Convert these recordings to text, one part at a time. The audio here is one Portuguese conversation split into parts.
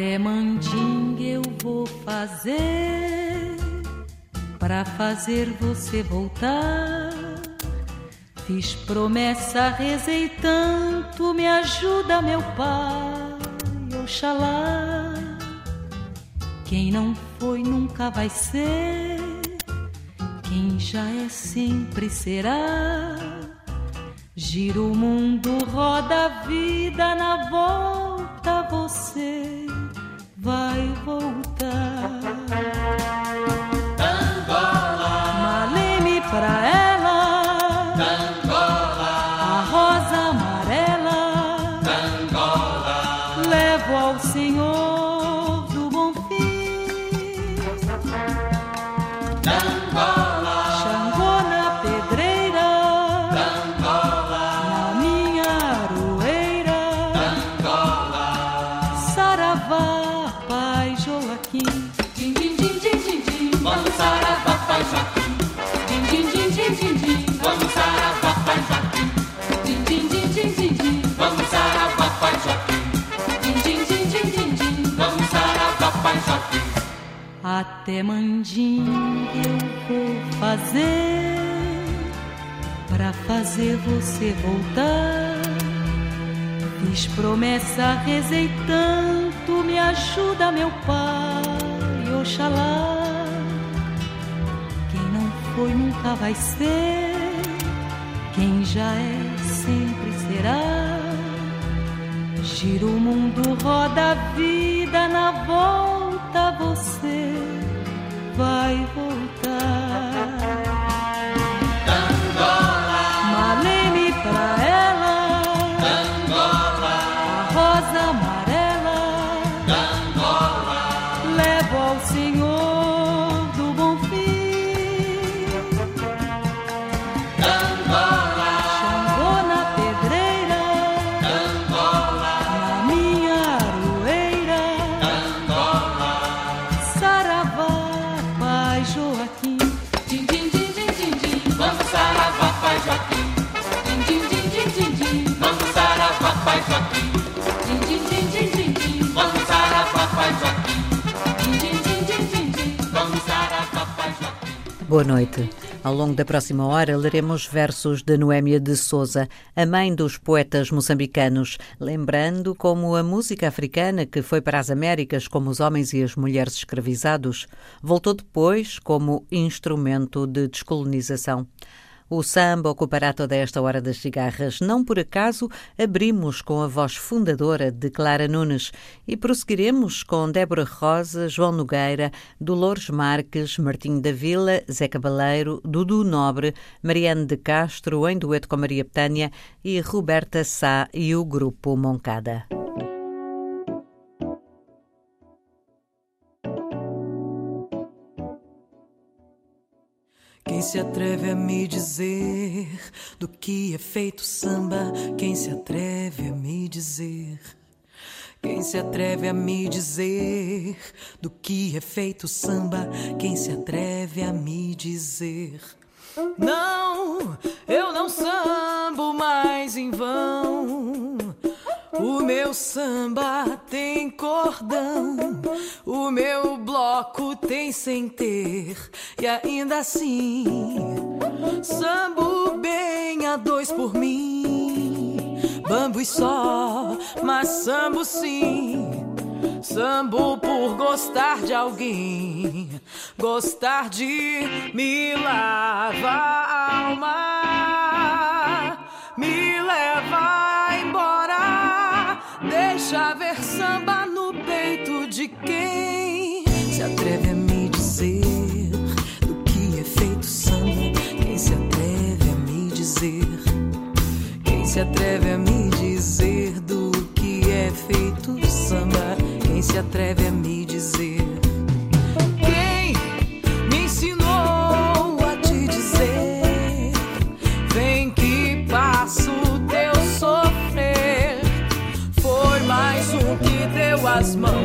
Até mandinga eu vou fazer para fazer você voltar. Fiz promessa, rezei tanto, me ajuda meu pai, Oxalá. Quem não foi nunca vai ser, quem já é sempre será. Gira o mundo, roda a vida na volta, Até mandinga eu vou fazer pra fazer você voltar. Fiz promessa, rezei tanto, me ajuda meu pai, Oxalá. Quem não foi nunca vai ser, quem já é sempre será. Gira o mundo, roda a vida Boa noite. Ao longo da próxima hora leremos versos de Noémia de Souza, a mãe dos poetas moçambicanos, lembrando como a música africana, que foi para as Américas como os homens e as mulheres escravizados, voltou depois como instrumento de descolonização. O samba ocupará toda esta hora das cigarras. Não por acaso abrimos com a voz fundadora de Clara Nunes e prosseguiremos com Débora Rosa, João Nogueira, Dolores Marques, Martinho da Vila, Zé Cabaleiro, Dudu Nobre, Mariane de Castro, em dueto com Maria Betânia e Roberta Sá e o Grupo Moncada. Quem se atreve a me dizer do que é feito samba? Quem se atreve a me dizer? Quem se atreve a me dizer do que é feito samba? Quem se atreve a me dizer? Não, meu samba tem cordão, o meu bloco tem sem ter, e ainda assim sambo bem a dois por mim. Bambo e só, mas sambo sim. Sambo por gostar de alguém, gostar de me lava a alma, Deixa ver samba no peito de quem se atreve a me dizer do que é feito samba. Quem se atreve a me dizer? Quem se atreve a me dizer do que é feito samba? Quem se atreve a me dizer? fantasma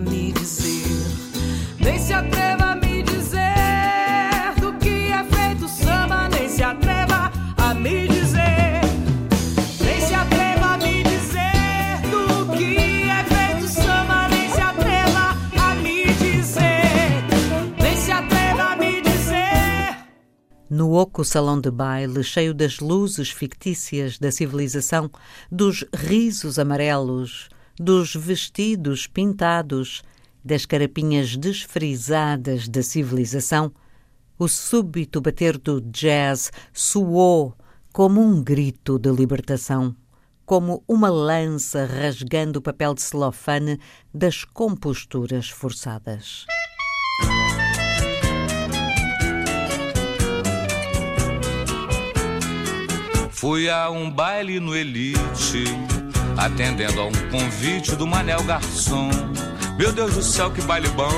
nem se atreva a me dizer do que é feito samba, nem se atreva a me dizer, nem se atreva a me dizer do que é feito samba, nem se atreva a me dizer, nem se atreva a me dizer. No oco salão de baile, cheio das luzes fictícias da civilização, dos risos amarelos, dos vestidos pintados, das carapinhas desfrisadas da civilização, o súbito bater do jazz soou como um grito de libertação, como uma lança rasgando o papel de celofane das composturas forçadas. Fui a um baile no Elite, atendendo a um convite do Manel Garçom. Meu Deus do céu, que baile bom!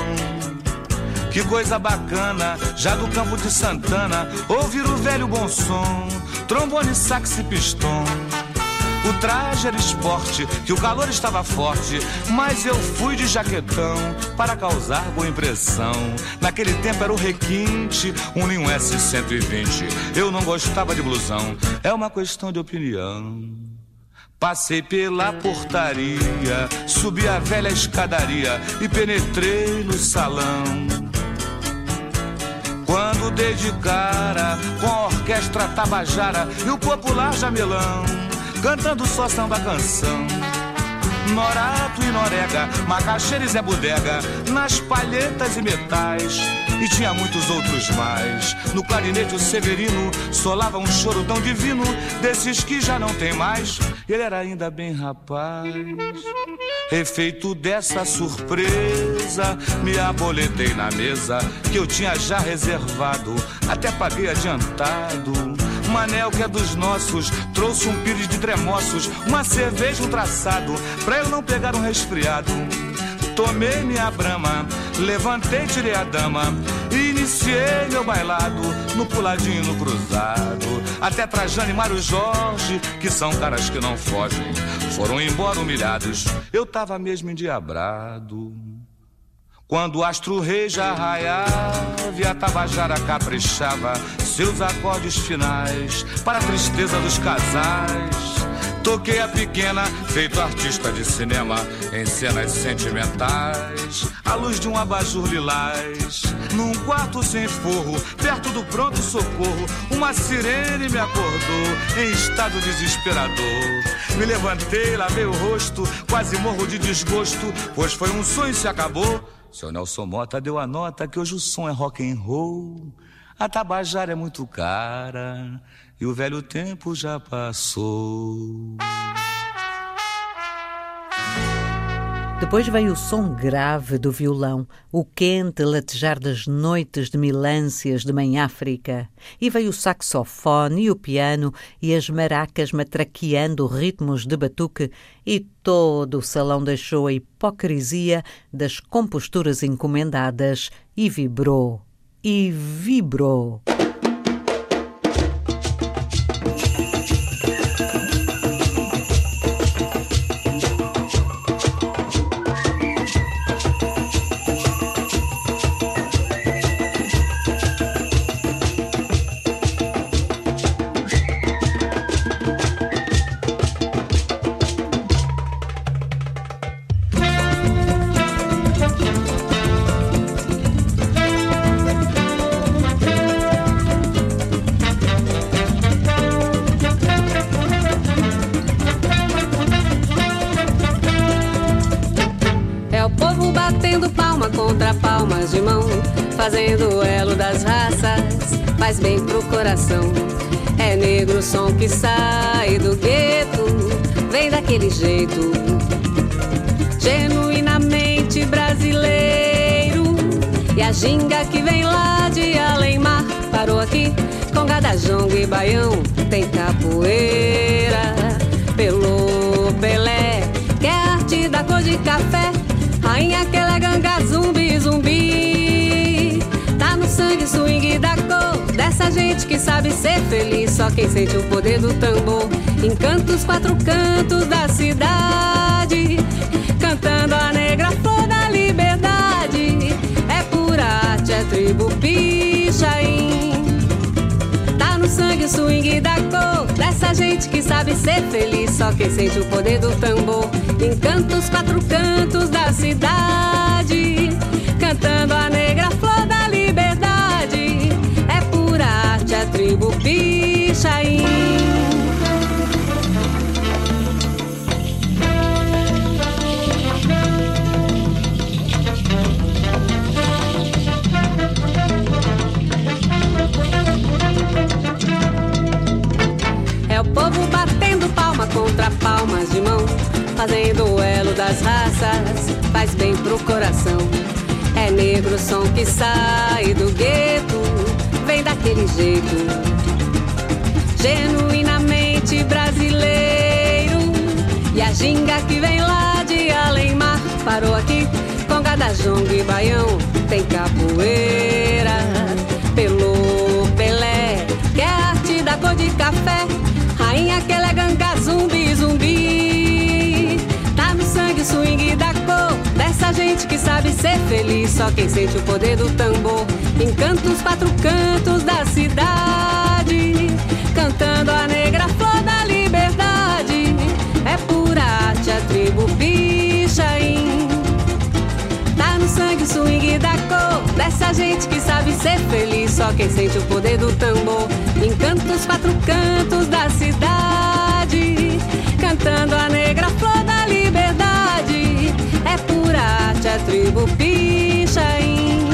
Que coisa bacana, já do campo de Santana, ouvir o velho bom som, trombone, sax e pistão. O traje era esporte, que o calor estava forte, mas eu fui de jaquetão para causar boa impressão. Naquele tempo era o requinte, um Linho S120. Eu não gostava de blusão, é uma questão de opinião. Passei pela portaria, subi a velha escadaria e penetrei no salão. Quando dei de cara com a orquestra tabajara e o popular jamelão, cantando só samba canção. Norato e Norega, Macaxeira e Zé Bodega, nas palhetas e metais. E tinha muitos outros mais. No clarinete o Severino solava um choro tão divino, desses que já não tem mais. Ele era ainda bem rapaz. Efeito dessa surpresa, me aboletei na mesa que eu tinha já reservado, até paguei adiantado. Manel que é dos nossos, trouxe um pires de tremoços, uma cerveja, um traçado, pra eu não pegar um resfriado. Tomei minha brama, levantei, tirei a dama iniciei meu bailado no puladinho no cruzado. Até Trajano e Mário Jorge, que são caras que não fogem, foram embora humilhados. Eu tava mesmo endiabrado. Quando o astro rei já raiava e a tabajara caprichava seus acordes finais para a tristeza dos casais. Toquei a pequena, feito artista de cinema, em cenas sentimentais, à luz de um abajur lilás. Num quarto sem forro, perto do pronto socorro, uma sirene me acordou em estado desesperador. Me levantei, lavei o rosto, quase morro de desgosto, pois foi um sonho e se acabou. Seu Nelson Mota deu a nota que hoje o som é rock and roll. A tabajara é muito cara e o velho tempo já passou. Depois veio o som grave do violão, o quente latejar das noites de milâncias de Mãe África. E veio o saxofone e o piano e as maracas matraqueando ritmos de batuque e todo o salão deixou a hipocrisia das composturas encomendadas e vibrou, e vibrou. Batendo palma contra palmas de mão, fazendo o elo das raças, faz bem pro coração. É negro o som que sai do gueto, vem daquele jeito, genuinamente brasileiro. E a ginga que vem lá de além-mar, parou aqui com gadajongo e baião, tem capoeira, pelô, pelé, que é arte da cor de café. Rainha que Chega zumbi, zumbi. Tá no sangue swing da cor. Dessa gente que sabe ser feliz. Só quem sente o poder do tambor. Encanta os quatro cantos da cidade. Cantando a negra flor da liberdade. É pura arte, é tribo pia. O swing da cor dessa gente que sabe ser feliz. Só quem sente o poder do tambor encanta os quatro cantos da cidade, cantando a negra flor da liberdade. É pura arte a tribo Pichain. Palmas de mão, fazendo o elo das raças, faz bem pro coração. É negro o som que sai do gueto, vem daquele jeito, genuinamente brasileiro. E a ginga que vem lá de além mar, parou aqui com Jonga e baião, tem capoeira, pelô, pelé, que é a arte da cor de café Rainha que eleganga zumbi, gente que sabe ser feliz. Só quem sente o poder do tambor encanta os quatro cantos da cidade. Cantando a negra flor da liberdade. É pura arte a tribo Pichain. Tá no sangue swing da cor dessa gente que sabe ser feliz. Só quem sente o poder do tambor encanta os quatro cantos da cidade, cantando a negra flor da a tribo Pichain,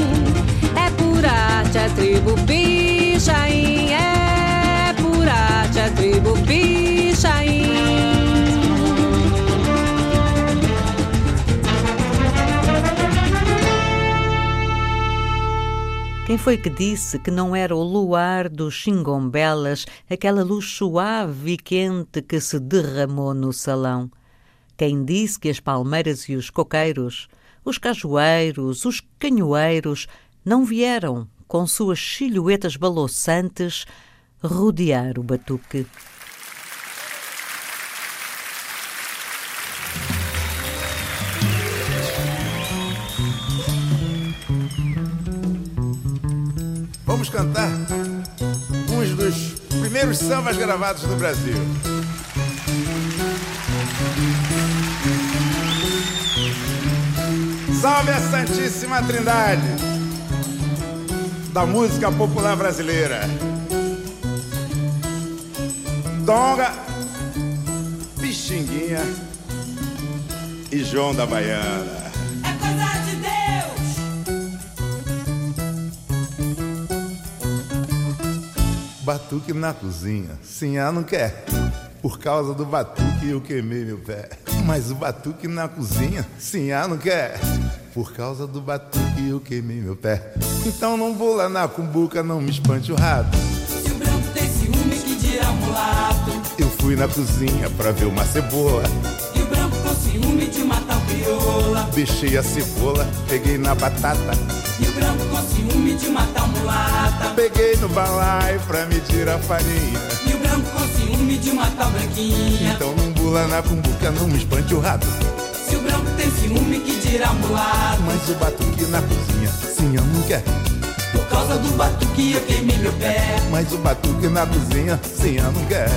é pura arte a tribo Pichain, é pura arte a tribo Pichain. Quem foi que disse que não era o luar dos xingombelas, aquela luz suave e quente que se derramou no salão? Quem disse que as palmeiras e os coqueiros, os cajueiros, os canhoeiros, não vieram, com suas silhuetas baloçantes, rodear o batuque? vamos cantar uns dos primeiros sambas gravados no Brasil. Salve a Santíssima Trindade da música popular brasileira. Donga, Pixinguinha e João da Baiana. Batuque na cozinha, sim, ah, não quer. Por causa do batuque eu queimei meu pé. Mas o batuque na cozinha, sim, ah, não quer. Por causa do batuque eu queimei meu pé. Então não vou lá na cumbuca, não me espante o rato. Se o branco tem ciúme, que dirá mulato? Eu fui na cozinha pra ver uma cebola. E o branco com ciúme de uma tal crioula. Deixei a cebola, peguei na batata. E o branco com ciúme de uma tal mulata. Peguei no balaio pra medir a farinha. E o branco com ciúme de uma tal branquinha. Então não bula na cumbuca, não me espante o rato. Se o branco tem ciúme, que dirá mulato? Mas o batuque na cozinha, sim, eu não quer. Por causa do batuque eu queimei meu pé. Mas o batuque na cozinha, sim, eu não quer.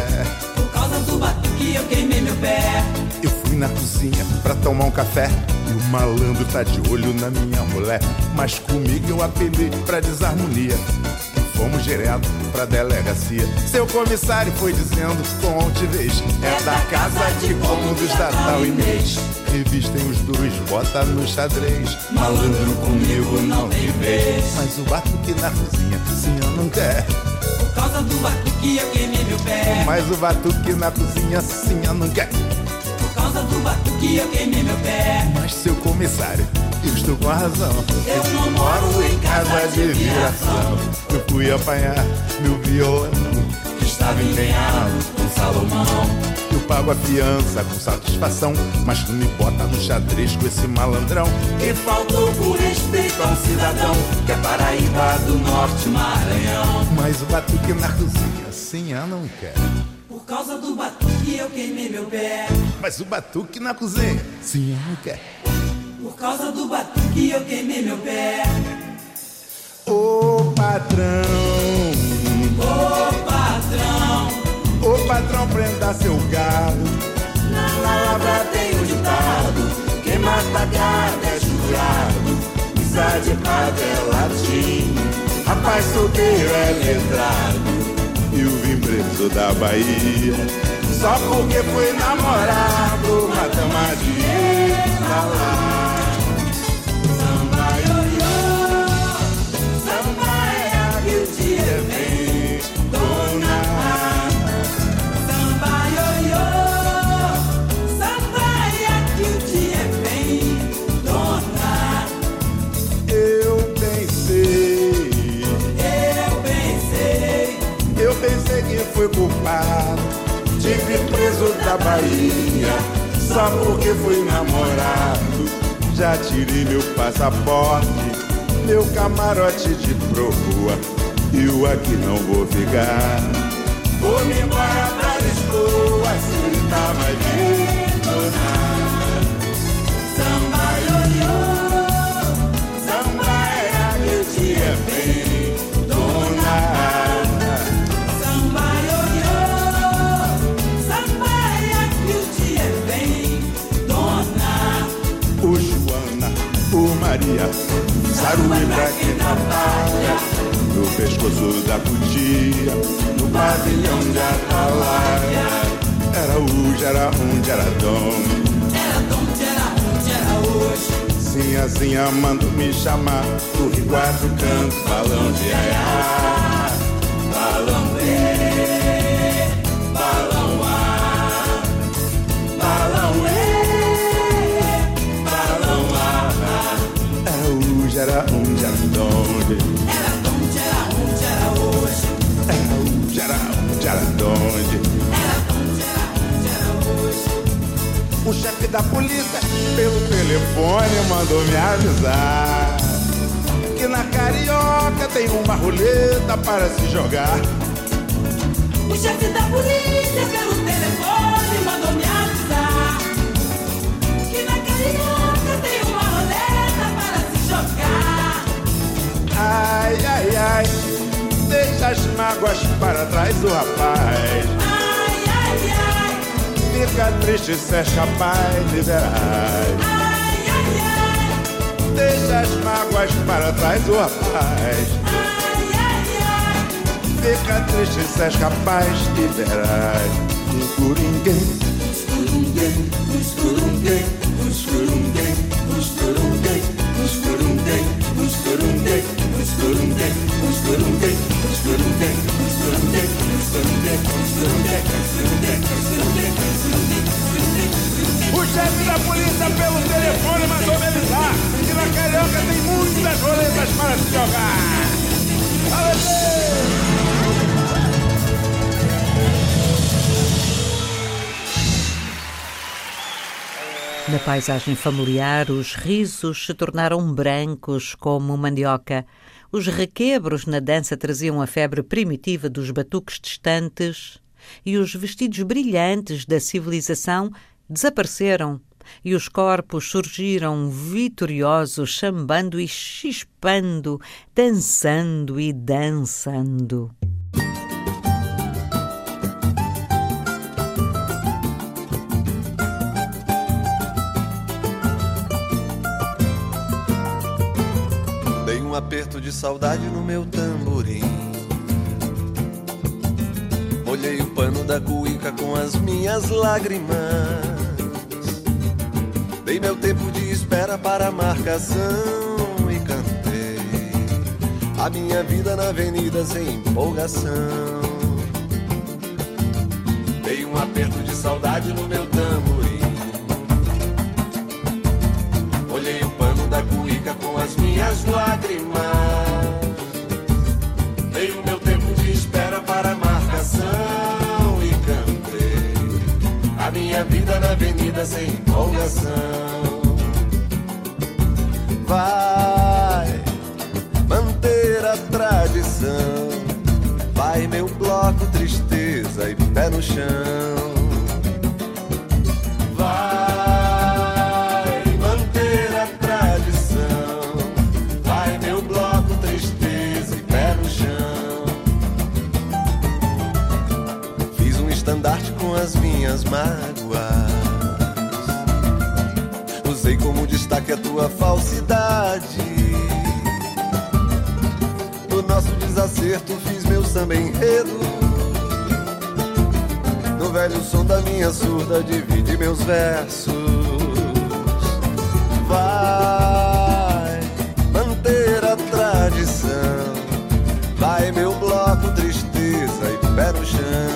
Por causa do batuque eu queimei meu pé. Fui na cozinha pra tomar um café. E o malandro tá de olho na minha mulher. Mas comigo eu apelei pra desarmonia. E fomos direto pra delegacia. Seu comissário foi dizendo com altivez: É da casa de cômodos da tal mês. Revistem os dois, bota no xadrez. Malandro comigo não tem vez. Mas o batuque na cozinha, sim, eu não quer. Por causa do batuque eu queimei meu pé. Mas o batuque na cozinha, sim, eu não quer. Causa do batuque eu queimei meu pé. Mas seu comissário, eu estou com a razão. Eu não moro em casa de viração. Eu fui apanhar meu violão. Que estava empenhado com Salomão. Eu pago a fiança com satisfação. Mas tu me bota no xadrez com esse malandrão. E faltou por respeito a um cidadão que é Paraíba do Norte Maranhão. Mas o batuque na cozinha, sim, eu não quero. Por causa do batuque eu queimei meu pé. Mas o batuque na cozinha, sim, eu não quero. Por causa do batuque eu queimei meu pé. Ô patrão, Ô patrão, ô patrão, prenda seu gado. na lavra tem um ditado: quem mata gado é jurado, missa de padre é latim, Rapaz solteiro é letrado preto da Bahia. Só porque fui namorado, mata. É Bahia. Só porque fui namorado, já tirei meu passaporte, meu camarote de proa. E o aqui não vou ficar. Vou me embora pra Lisboa, se tá mais vindo o Maria, Saruí pra quem trabalha. No pescoço da cutia, no pavilhão de atalaia. Era hoje, era onde era dom. Era onde era onde era hoje. Sim, assim amando me chamar. Do Rio Quatro Canto, balão de aiá. Balão onde era donde. Era onde era onde era hoje. O chefe da polícia, pelo telefone, mandou me avisar que na carioca tem uma roleta para se jogar. O chefe da polícia pelo telefone mandou me avisar que na carioca tem uma roleta para se jogar. Ai, ai, ai, deixa as mágoas para trás do rapaz. Ai, ai, ai, Fica triste se és capaz de ver. ai, ai, ai, Deixa as mágoas para trás do rapaz. ai, ai, ai. Fica triste se és capaz de verás. Um coringuém, Escurunguém, escurunguém, escurunguém, escurunguém, escurunguém, escurunguei, escurunguei, O chefe da polícia pelo telefone mandou me avisar que na carioca tem muitas roletas para se jogar. Na paisagem familiar, os risos se tornaram brancos como mandioca. Os requebros na dança traziam a febre primitiva dos batuques distantes e os vestidos brilhantes da civilização desapareceram e os corpos surgiram vitoriosos, chambando e chispando, dançando e dançando. Aperto de saudade no meu tamborim. Molhei o pano da cuíca com as minhas lágrimas. Dei meu tempo de espera para a marcação e cantei a minha vida na avenida sem empolgação. Dei um aperto de saudade no meu tamborim. As minhas lágrimas. Dei o meu tempo de espera para marcação e cantei a minha vida na avenida sem empolgação. Vai manter a tradição. Vai meu bloco tristeza e pé no chão. Destaque a tua falsidade. No nosso desacerto fiz meu samba enredo. No velho som da minha surda divide meus versos. Vai manter a tradição. Vai meu bloco tristeza e pé no chão.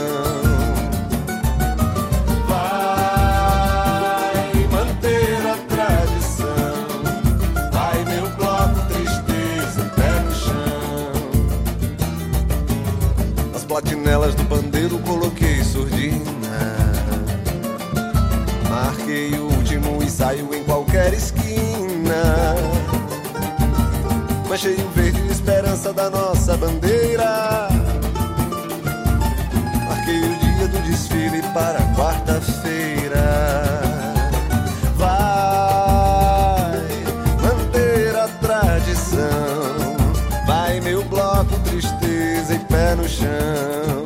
Nossa bandeira. Marquei o dia do desfile para quarta-feira. Vai manter a tradição. Vai meu bloco tristeza e pé no chão.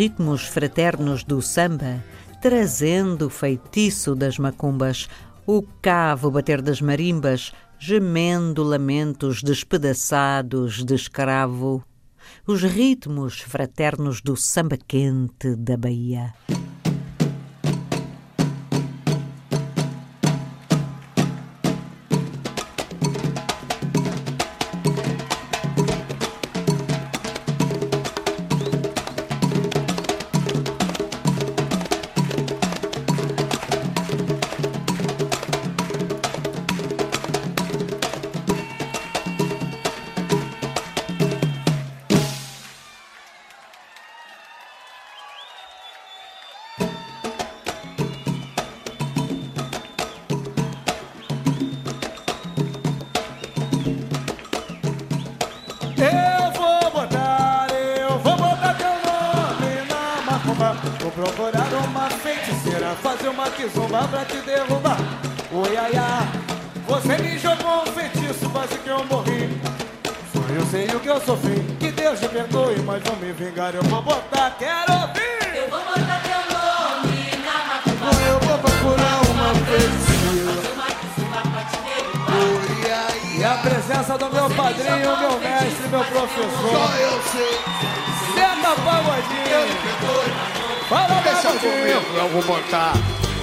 Ritmos fraternos do samba, trazendo o feitiço das macumbas, o cavo bater das marimbas, gemendo lamentos despedaçados de escravo. Os ritmos fraternos do samba quente da Bahia. Procurar uma feiticeira, fazer uma kizumba pra te derrubar. Oi, ai, ai, você me jogou um feitiço, quase que eu morri. Só eu sei o que eu sofri, que Deus me perdoe, mas vou me vingar. Eu vou botar, quero ouvir. Eu vou botar teu nome na macumba. Eu vou procurar uma feiticeira. E a presença do meu padrinho, meu mestre, meu professor. Só eu sei. Senta pagodinho. Fala, Deixa comigo, eu vou botar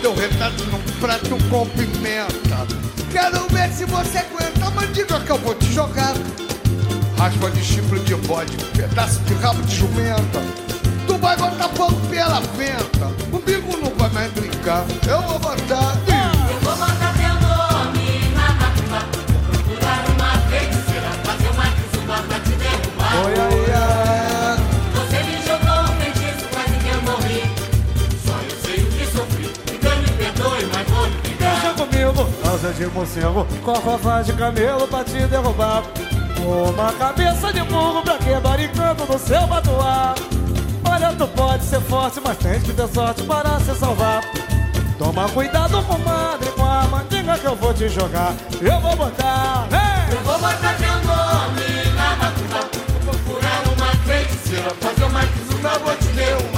teu retrato num prato com pimenta. Quero ver se você aguenta, mas diga que eu vou te jogar. Raspa de chifre de bode, pedaço de rabo de jumenta. Tu vai botar fogo pela venta, comigo não vai mais brincar. Eu vou botar. De morcego, com a fafá de camelo pra te derrubar. Uma cabeça de burro pra quebrar encanto no seu batuá. Olha, tu pode ser forte, mas tens que ter sorte para se salvar. Toma cuidado, comadre, com a mandinga que eu vou te jogar. Eu vou botar, hey! Eu vou botar teu nome na. Vou procurar uma feiticeira, fazer uma kizumba, vou te. Oi,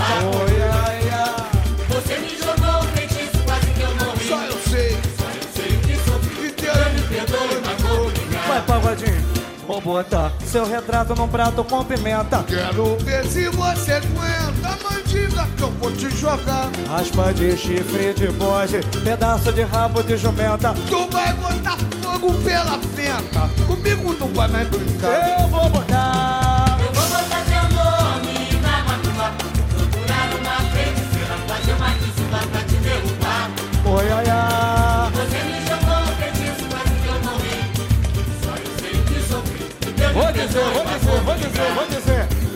pagodinho. Vou botar seu retrato num prato com pimenta. Quero ver se você aguenta, mas diga que eu vou te jogar. Raspa de chifre de bode, pedaço de rabo de jumenta. Tu vai botar fogo pela venta, comigo não vai mais brincar.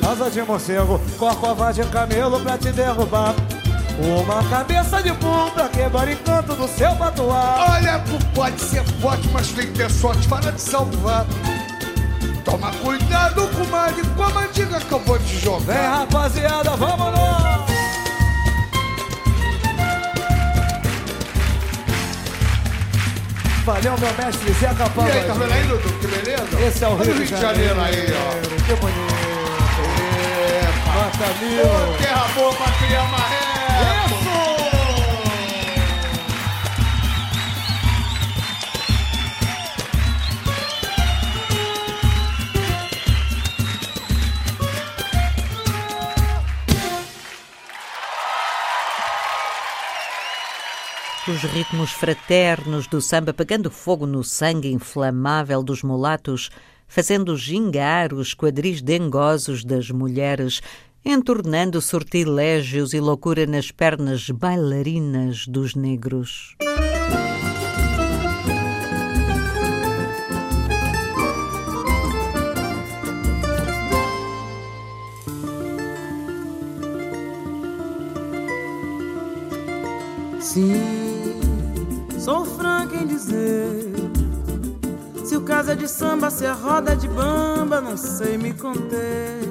Asa de morcego, corcova de camelo pra te derrubar. Uma cabeça de bunda quebra encanto do seu patuá. Olha, tu pode ser forte, mas tem que ter sorte para te salvar. Toma cuidado, comadre, com a mandiga que eu vou te Vem jogar. rapaziada, vamos lá! Valeu, meu mestre Zé E Capão. aí, tá vendo aí, Dudu? Que beleza? Esse é o Olha Rio, de Janeiro, aí, ó. Que bonito. Epa. Nota Ô, mil. terra boa pra criar maré. Os ritmos fraternos do samba pegando fogo no sangue inflamável dos mulatos, fazendo gingar os quadris dengosos das mulheres, entornando sortilégios e loucura nas pernas bailarinas dos negros. Sim, sou franca em dizer. Se o caso é de samba, se a roda é de bamba, não sei me conter.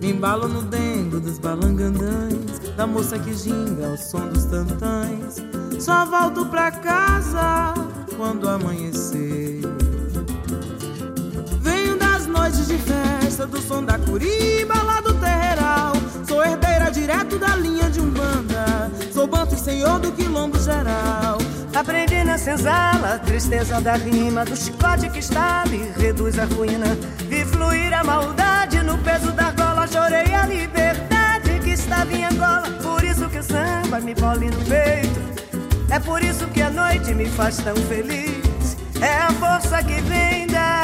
Me embalo no dengo dos balangandãs, da moça que ginga ao som dos tantãs. Só volto pra casa quando amanhecer. Noites de festa, do som da curiba lá do terreiral. Sou herdeira direto da linha de Umbanda. Sou banto e senhor do quilombo geral. Aprendi na senzala tristeza da rima Do chicote que estala e reduz a ruína Vi fluir a maldade no peso da gola Chorei a liberdade que estava em Angola Por isso que o samba me bole no peito É por isso que a noite me faz tão feliz É a força que vem da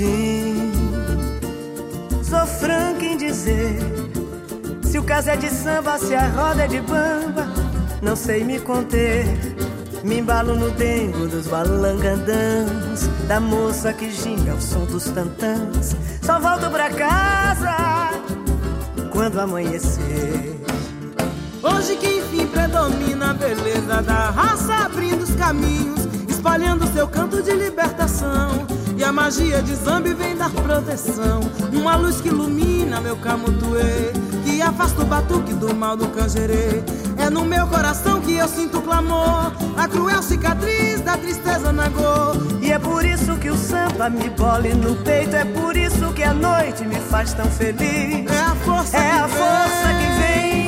Sim, sou franca em dizer se o caso é de samba, se a roda é de bamba, não sei me conter. Me embalo no dengo dos balangandãs, da moça que ginga ao som dos tantãs. Só volto pra casa quando amanhecer. Hoje que enfim predomina a beleza da raça, abrindo os caminhos, espalhando seu canto de libertação. E a magia de Zambi vem dar proteção. Uma luz que ilumina meu camutuê, que afasta o batuque do mal do canjerê. É no meu coração que eu sinto o clamor, a cruel cicatriz da tristeza na dor. E é por isso que o samba me bole no peito, é por isso que a noite me faz tão feliz. É a força, é que, a força vem que vem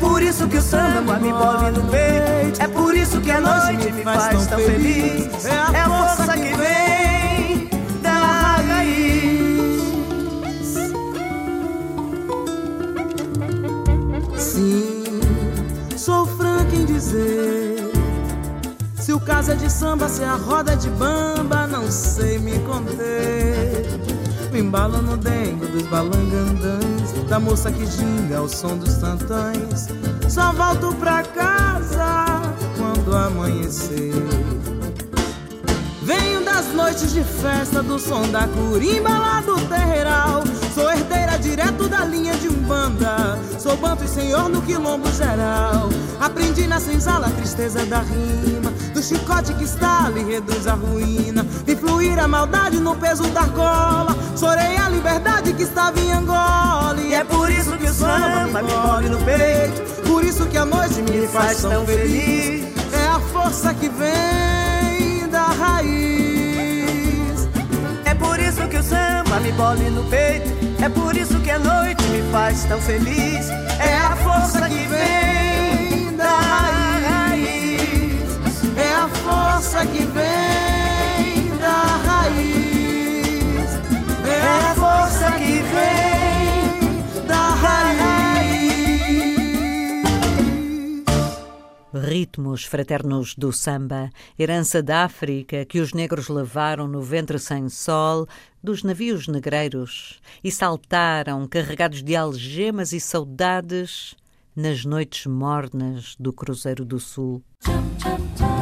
por isso que o samba me bole no peito, é por isso que a noite me faz tão feliz. É a força que vem da raiz. Sim, sou franca em dizer. Se o caso é de samba, se a roda é de bamba, não sei me conter. Me embalo no dengo dos balangandãs, da moça que ginga ao som dos tantãs. Só volto pra casa quando amanhecer. Venho das noites de festa do som da curimba lá do terreiral. Sou herdeira direto da linha de Umbanda. Sou banto e senhor no quilombo geral. Aprendi na senzala a tristeza da rima. Do chicote que estala e reduz a ruína. Vi fluir a maldade no peso da cola. Chorei a liberdade que estava em Angola. E é por isso que o samba me mole no peito. Por isso que a noite me, Me faz tão feliz. É a força que vem da raiz. É por isso que o samba me bole no peito. É por isso que a noite me faz tão feliz. É a força que vem força que vem da raiz. É a força que vem da raiz. Ritmos fraternos do samba, herança da África que os negros levaram no ventre sem sol dos navios negreiros e saltaram carregados de algemas e saudades nas noites mornas do Cruzeiro do Sul. Chum, chum, chum,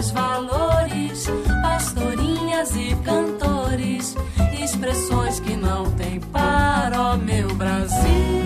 vossos valores, pastorinhas e cantores, expressões que não tem para o meu Brasil.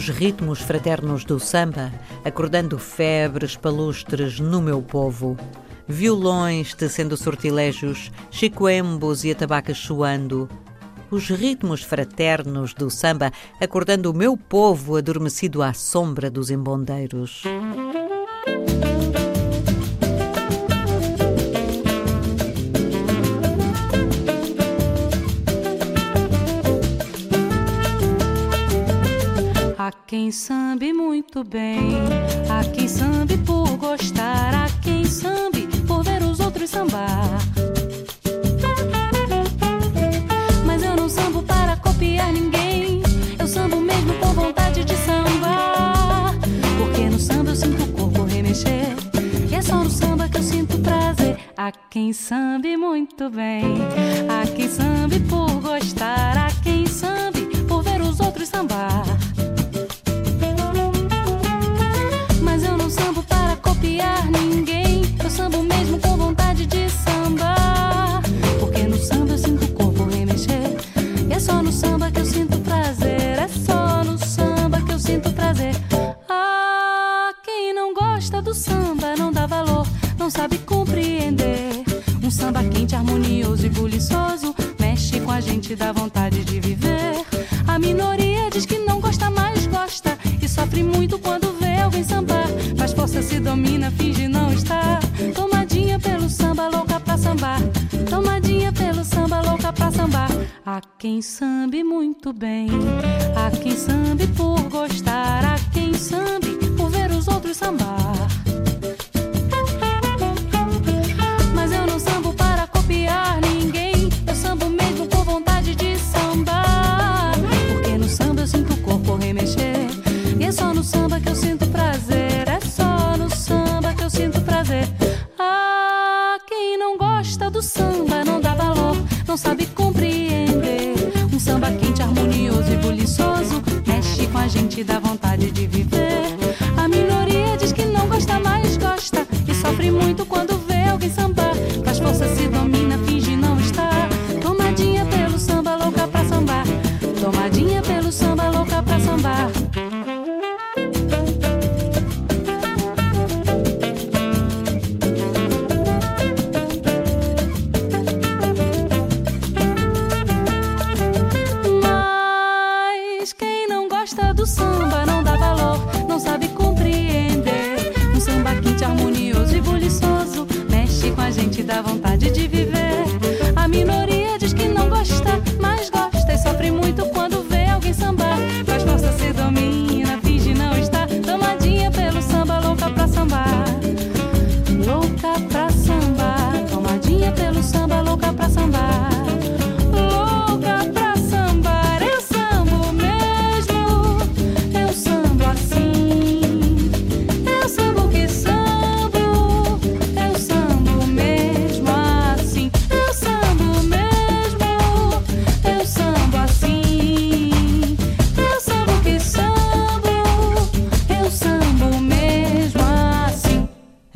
Os ritmos fraternos do samba, acordando febres palustres no meu povo. Violões tecendo sortilégios, chicoembos e atabacas soando. Os ritmos fraternos do samba, acordando o meu povo adormecido à sombra dos embondeiros. A quem sambe muito bem, há quem sambe por gostar, há quem sambe por ver os outros sambar. Mas eu não sambo para copiar ninguém, eu sambo mesmo por vontade de sambar. Porque no samba eu sinto o corpo remexer, e é só no samba que eu sinto prazer. Há quem sambe muito bem, há quem sambe por gostar, há quem sambe por ver os outros sambar. Eu sambo mesmo com vontade de sambar. Porque no samba eu sinto o corpo remexer, e é só no samba que eu sinto prazer, é só no samba que eu sinto prazer. Ah, quem não gosta do samba não dá valor, não sabe compreender. Um samba quente, harmonioso e buliçoso mexe com a gente, dá vontade de Se domina, finge não estar. Tomadinha pelo samba, louca pra sambar. Tomadinha pelo samba, louca pra sambar. Há quem sambe muito bem, há quem sambe por gostar, há quem sambe por ver os outros sambar. Com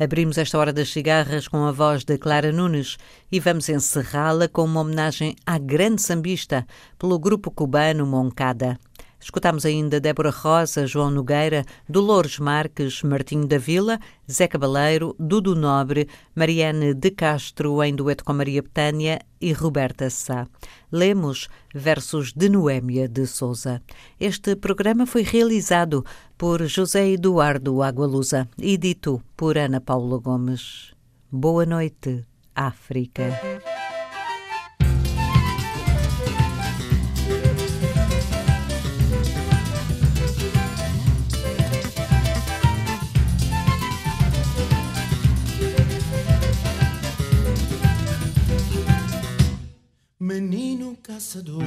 Abrimos esta hora das cigarras com a voz de Clara Nunes e vamos encerrá-la com uma homenagem à grande sambista pelo grupo cubano Moncada. Escutamos ainda Débora Rosa, João Nogueira, Dolores Marques, Martinho da Vila, Zé Cabaleiro, Dudu Nobre, Mariane de Castro em dueto com Maria Betânia e Roberta Sá. Lemos versos de Noémia de Souza. Este programa foi realizado por José Eduardo Agualusa e dito por Ana Paula Gomes. Boa noite, África. Menino caçador,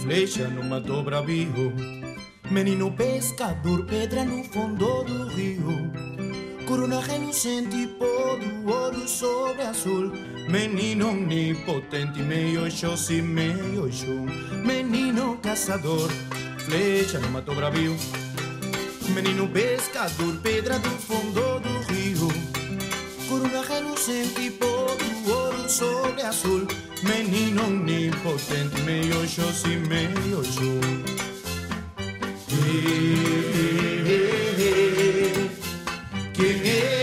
flecha numa dobra bravio. Menino pescador, pedra no fundo do rio. Corona relucente, pó do ouro sobre azul. Menino onipotente, meio xoxi, meio xum. Menino caçador, flecha numa dobra bravio. Menino pescador, pedra do fundo do rio. Corona relucente, pó do ouro sobre azul. Menino onipotente, meio xoxi, meio xum. Quem é que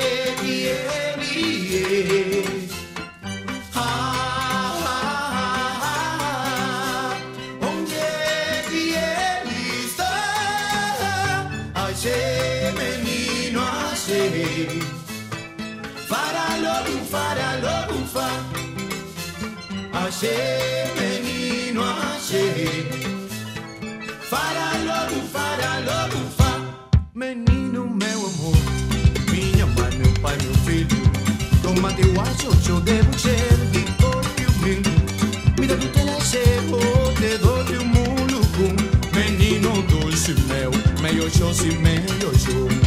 Achei, menino, achei. Fara logo, fara logo, fa Menino, meu amor Minha mãe, meu pai, meu filho Toma teu acho, eu devo ser De todo o mundo dá do telechego Te dou de um mundo Menino doce meu Meio xoxi, meio xum